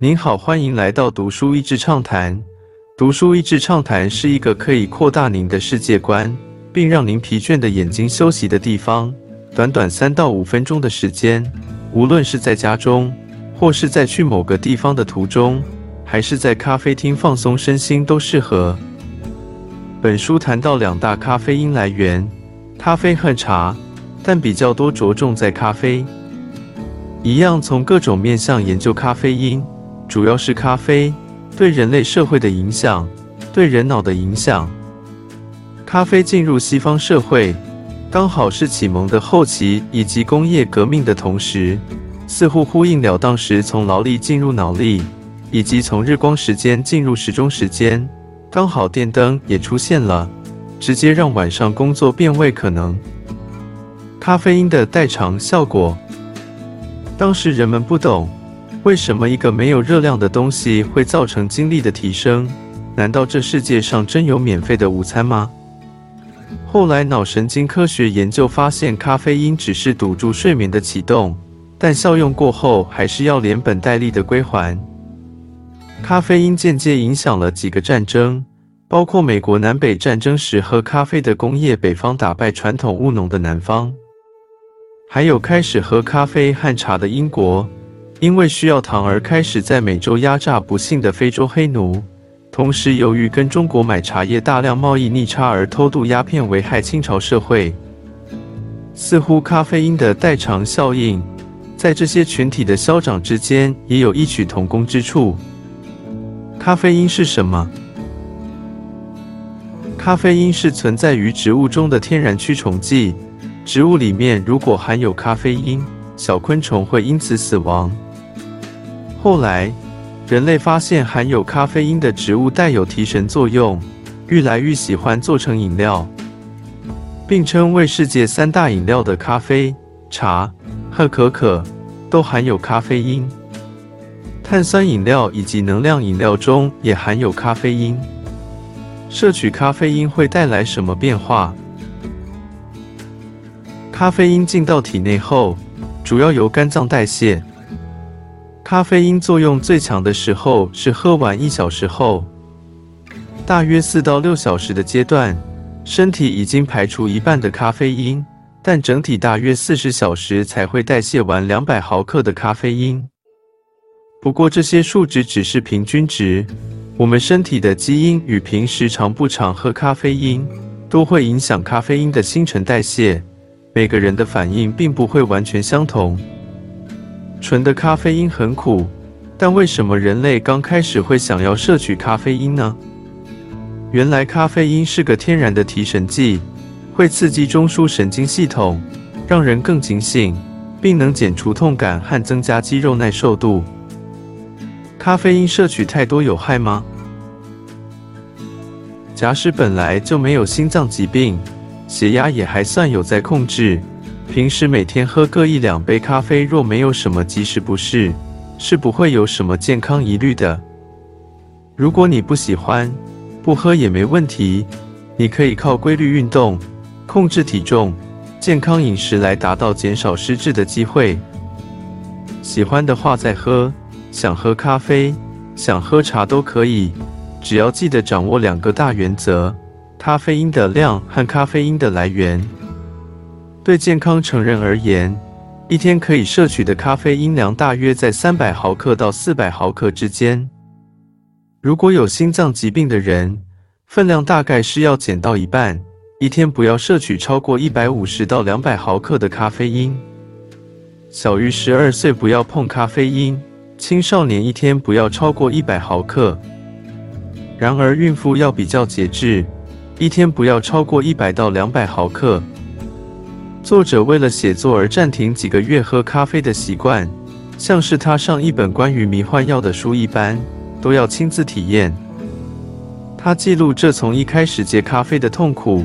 您好，欢迎来到读书益智畅谈。读书益智畅谈是一个可以扩大您的世界观，并让您疲倦的眼睛休息的地方。短短三到五分钟的时间，无论是在家中，或是在去某个地方的途中，还是在咖啡厅放松身心，都适合。本书谈到两大咖啡因来源：咖啡和茶，但比较多着重在咖啡。一样从各种面向研究咖啡因，主要是咖啡对人类社会的影响，对人脑的影响。咖啡进入西方社会，刚好是启蒙的后期以及工业革命的同时，似乎呼应了当时从劳力进入脑力，以及从日光时间进入时钟时间。刚好电灯也出现了，直接让晚上工作变为可能。咖啡因的代偿效果。当时人们不懂，为什么一个没有热量的东西会造成精力的提升？难道这世界上真有免费的午餐吗？后来脑神经科学研究发现，咖啡因只是堵住睡眠的启动，但效用过后还是要连本带利的归还。咖啡因间接影响了几个战争，包括美国南北战争时喝咖啡的工业北方打败传统务农的南方。还有开始喝咖啡和茶的英国，因为需要糖而开始在美洲压榨不幸的非洲黑奴，同时由于跟中国买茶叶大量贸易逆差而偷渡鸦片，危害清朝社会。似乎咖啡因的代偿效应，在这些群体的消长之间也有异曲同工之处。咖啡因是什么？咖啡因是存在于植物中的天然驱虫剂。植物里面如果含有咖啡因，小昆虫会因此死亡。后来，人类发现含有咖啡因的植物带有提神作用，愈来愈喜欢做成饮料，并称为世界三大饮料的咖啡、茶和可可都含有咖啡因。碳酸饮料以及能量饮料中也含有咖啡因。摄取咖啡因会带来什么变化？咖啡因进到体内后，主要由肝脏代谢。咖啡因作用最强的时候是喝完一小时后，大约四到六小时的阶段，身体已经排出一半的咖啡因，但整体大约四十小时才会代谢完两百毫克的咖啡因。不过这些数值只是平均值，我们身体的基因与平时常不常喝咖啡因，都会影响咖啡因的新陈代谢。每个人的反应并不会完全相同。纯的咖啡因很苦，但为什么人类刚开始会想要摄取咖啡因呢？原来咖啡因是个天然的提神剂，会刺激中枢神经系统，让人更警醒，并能减除痛感和增加肌肉耐受度。咖啡因摄取太多有害吗？假使本来就没有心脏疾病。血压也还算有在控制，平时每天喝个一两杯咖啡，若没有什么即时不适，是不会有什么健康疑虑的。如果你不喜欢，不喝也没问题，你可以靠规律运动、控制体重、健康饮食来达到减少失智的机会。喜欢的话再喝，想喝咖啡、想喝茶都可以，只要记得掌握两个大原则。咖啡因的量和咖啡因的来源，对健康成人而言，一天可以摄取的咖啡因量大约在三百毫克到四百毫克之间。如果有心脏疾病的人，分量大概是要减到一半，一天不要摄取超过一百五十到两百毫克的咖啡因。小于十二岁不要碰咖啡因，青少年一天不要超过一百毫克。然而孕妇要比较节制。一天不要超过一百到两百毫克。作者为了写作而暂停几个月喝咖啡的习惯，像是他上一本关于迷幻药的书一般，都要亲自体验。他记录这从一开始戒咖啡的痛苦，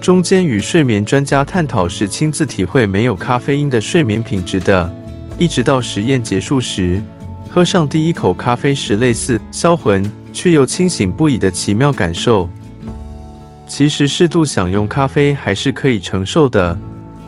中间与睡眠专家探讨时亲自体会没有咖啡因的睡眠品质的，一直到实验结束时，喝上第一口咖啡时类似销魂却又清醒不已的奇妙感受。其实适度享用咖啡还是可以承受的，